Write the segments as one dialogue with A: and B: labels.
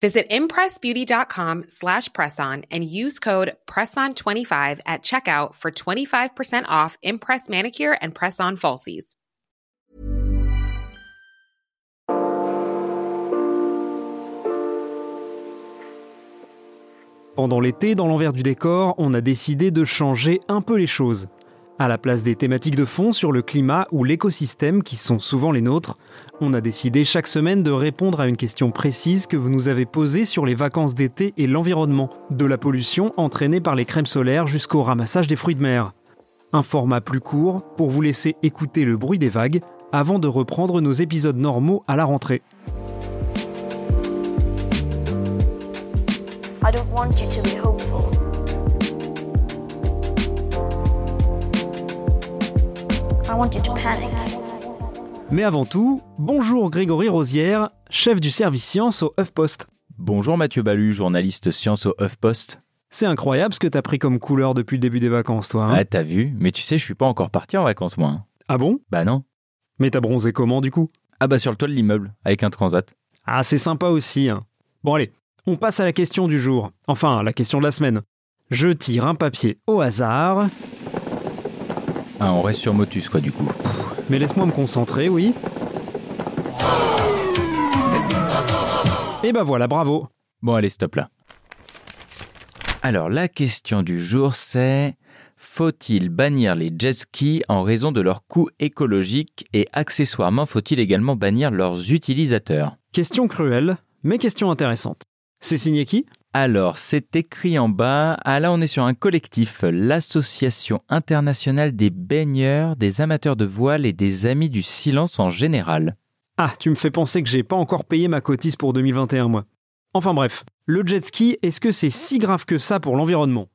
A: Visit impressbeauty.com slash presson and use code PRESSON25 at checkout for 25% off Impress Manicure and Press-On Falsies.
B: Pendant l'été, dans l'envers du décor, on a décidé de changer un peu les choses. À la place des thématiques de fond sur le climat ou l'écosystème qui sont souvent les nôtres, on a décidé chaque semaine de répondre à une question précise que vous nous avez posée sur les vacances d'été et l'environnement, de la pollution entraînée par les crèmes solaires jusqu'au ramassage des fruits de mer. Un format plus court pour vous laisser écouter le bruit des vagues avant de reprendre nos épisodes normaux à la rentrée. Mais avant tout, bonjour Grégory Rosière, chef du service science au HuffPost.
C: Bonjour Mathieu Balu, journaliste science au HuffPost.
B: C'est incroyable ce que t'as pris comme couleur depuis le début des vacances, toi. hein
C: Ah, t'as vu Mais tu sais, je suis pas encore parti en vacances, moi. hein.
B: ah bon?
C: Bah non.
B: Mais t'as bronzé comment du coup?
C: Ah bah sur le toit de l'immeuble, avec un transat.
B: Ah, c'est sympa aussi. hein. Bon allez, on passe à la question du jour. Enfin, la question de la semaine. Je tire un papier au hasard.
C: Ah, on reste sur Motus, quoi, du coup.
B: Mais laisse-moi me concentrer, oui. Et bah voilà, bravo.
C: Bon, allez, stop là. Alors, la question du jour, c'est... Faut-il bannir les jet skis en raison de leur coût écologique et accessoirement faut-il également bannir leurs utilisateurs?
B: Question cruelle, mais question intéressante. C'est signé qui?
C: Alors, c'est écrit en bas. Ah là, on est sur un collectif, l'Association internationale des baigneurs, des amateurs de voile et des amis du silence en général.
B: Ah, tu me fais penser que j'ai pas encore payé ma cotise pour 2021, moi. Enfin bref, le jet ski, est-ce que c'est si grave que ça pour l'environnement?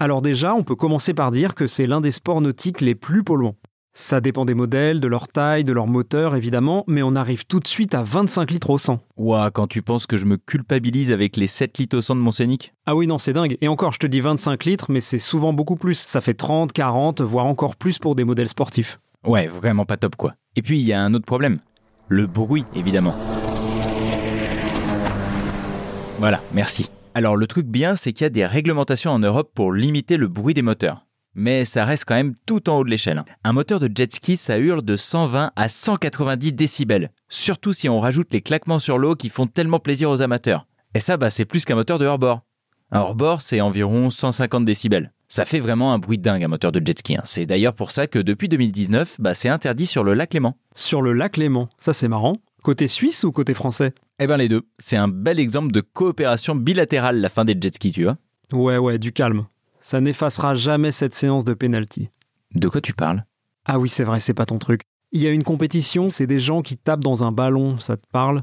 B: Alors déjà, on peut commencer par dire que c'est l'un des sports nautiques les plus polluants. Ça dépend des modèles, de leur taille, de leur moteur évidemment, mais on arrive tout de suite à 25 litres au 100.
C: Ouah, quand tu penses que je me culpabilise avec les 7 litres au 100 de mon scénic
B: Ah oui, non, c'est dingue. Et encore, je te dis 25 litres, mais c'est souvent beaucoup plus. Ça fait 30, 40, voire encore plus pour des modèles sportifs.
C: Ouais, vraiment pas top quoi. Et puis, il y a un autre problème. Le bruit, évidemment. Voilà, merci. Alors, le truc bien, c'est qu'il y a des réglementations en Europe pour limiter le bruit des moteurs. Mais ça reste quand même tout en haut de l'échelle. Un moteur de jet ski, ça hurle de 120 à 190 décibels. Surtout si on rajoute les claquements sur l'eau qui font tellement plaisir aux amateurs. Et ça, bah, c'est plus qu'un moteur de hors-bord. Un hors-bord, c'est environ 150 décibels. Ça fait vraiment un bruit dingue, un moteur de jet ski. hein. C'est d'ailleurs pour ça que depuis 2019, bah, c'est interdit sur le lac Léman.
B: Sur le lac Léman, ça c'est marrant. Côté suisse ou côté français?
C: Eh ben les deux. C'est un bel exemple de coopération bilatérale la fin des jet skis, tu vois.
B: Ouais, ouais, du calme. Ça n'effacera jamais cette séance de penalty.
C: De quoi tu parles?
B: Ah oui, c'est vrai, c'est pas ton truc. Il y a une compétition, c'est des gens qui tapent dans un ballon, ça te parle?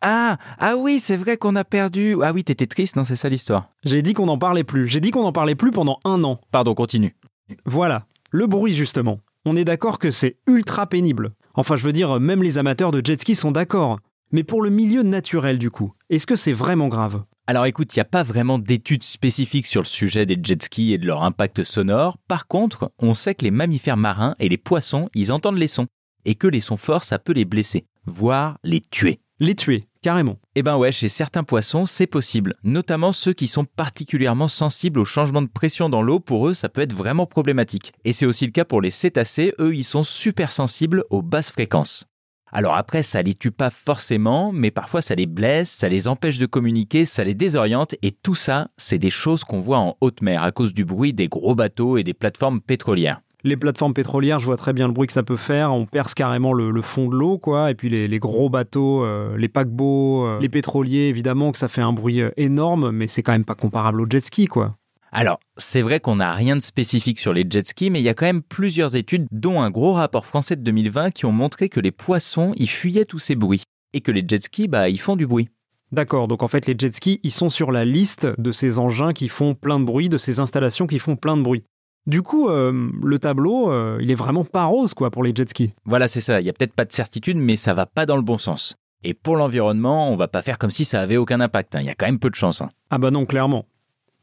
C: Ah, ah oui, c'est vrai qu'on a perdu. Ah oui, t'étais triste, non C'est ça l'histoire.
B: J'ai dit qu'on n'en parlait plus. J'ai dit qu'on n'en parlait plus pendant un an.
C: Pardon, continue.
B: Voilà, le bruit justement. On est d'accord que c'est ultra pénible. Enfin, je veux dire, même les amateurs de jet ski sont d'accord. Mais pour le milieu naturel du coup, est-ce que c'est vraiment grave?
C: Alors écoute, il n'y a pas vraiment d'études spécifiques sur le sujet des jet skis et de leur impact sonore. Par contre, on sait que les mammifères marins et les poissons, ils entendent les sons. Et que les sons forts, ça peut les blesser, voire les tuer.
B: Les tuer, carrément.
C: Eh ben ouais, chez certains poissons, c'est possible. Notamment ceux qui sont particulièrement sensibles au changement de pression dans l'eau, pour eux, ça peut être vraiment problématique. Et c'est aussi le cas pour les cétacés, eux, ils sont super sensibles aux basses fréquences. Alors après, ça les tue pas forcément, mais parfois ça les blesse, ça les empêche de communiquer, ça les désoriente, et tout ça, c'est des choses qu'on voit en haute mer à cause du bruit des gros bateaux et des plateformes pétrolières.
B: Les plateformes pétrolières, je vois très bien le bruit que ça peut faire. On perce carrément le, fond de l'eau, quoi. Et puis les, les gros bateaux, euh, les paquebots, euh, les pétroliers, évidemment que ça fait un bruit euh, énorme, mais c'est quand même pas comparable au jet ski, quoi.
C: Alors, c'est vrai qu'on n'a rien de spécifique sur les jet skis, mais il y a quand même plusieurs études, dont un gros rapport français de 2020, qui ont montré que les poissons, ils fuyaient tous ces bruits. Et que les jet skis, bah, ils font du bruit.
B: D'accord, donc en fait les jet skis, ils sont sur la liste de ces engins qui font plein de bruit, de ces installations qui font plein de bruit. Du coup, euh, le tableau, euh, il est vraiment pas rose quoi pour les jet skis.
C: Voilà, c'est ça. Il y a peut-être pas de certitude, mais ça va pas dans le bon sens. Et pour l'environnement, on va pas faire comme si ça avait aucun impact. hein. Il y a quand même peu de chance. hein.
B: Ah bah non, clairement.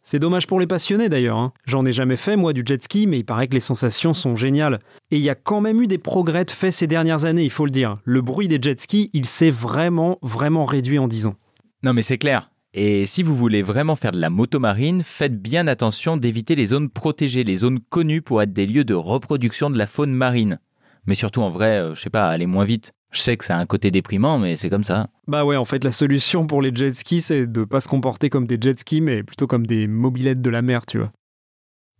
B: C'est dommage pour les passionnés d'ailleurs. hein. J'en ai jamais fait moi du jet ski, mais il paraît que les sensations sont géniales. Et il y a quand même eu des progrès de fait ces dernières années, il faut le dire. Le bruit des jet skis, il s'est vraiment, vraiment réduit en 10 ans.
C: Non, mais c'est clair. Et si vous voulez vraiment faire de la moto marine, faites bien attention d'éviter les zones protégées, les zones connues pour être des lieux de reproduction de la faune marine. Mais surtout, en vrai, euh, je sais pas, allez moins vite. Je sais que ça a un côté déprimant, mais c'est comme ça.
B: Bah ouais, en fait, la solution pour les jet skis, c'est de pas se comporter comme des jet skis, mais plutôt comme des mobilettes de la mer, tu vois.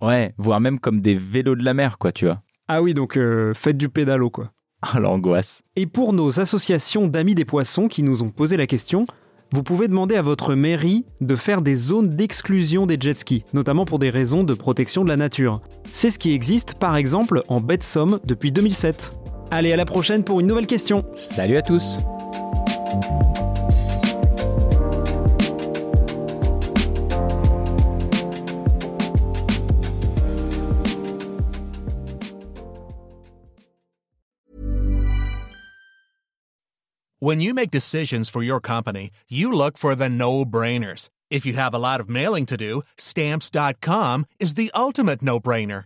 C: Ouais, voire même comme des vélos de la mer, quoi, tu vois.
B: Ah oui, donc euh, faites du pédalo, quoi.
C: Ah, l'angoisse.
B: Et pour nos associations d'amis des poissons qui nous ont posé la question, vous pouvez demander à votre mairie de faire des zones d'exclusion des jet skis, notamment pour des raisons de protection de la nature. C'est ce qui existe par exemple en baie de Somme depuis 2007. Allez, à la prochaine pour une nouvelle question.
C: Salut à tous
D: When you make decisions for your company, you look for the no-brainers. If you have a lot of mailing to do, stamps.com is the ultimate no-brainer.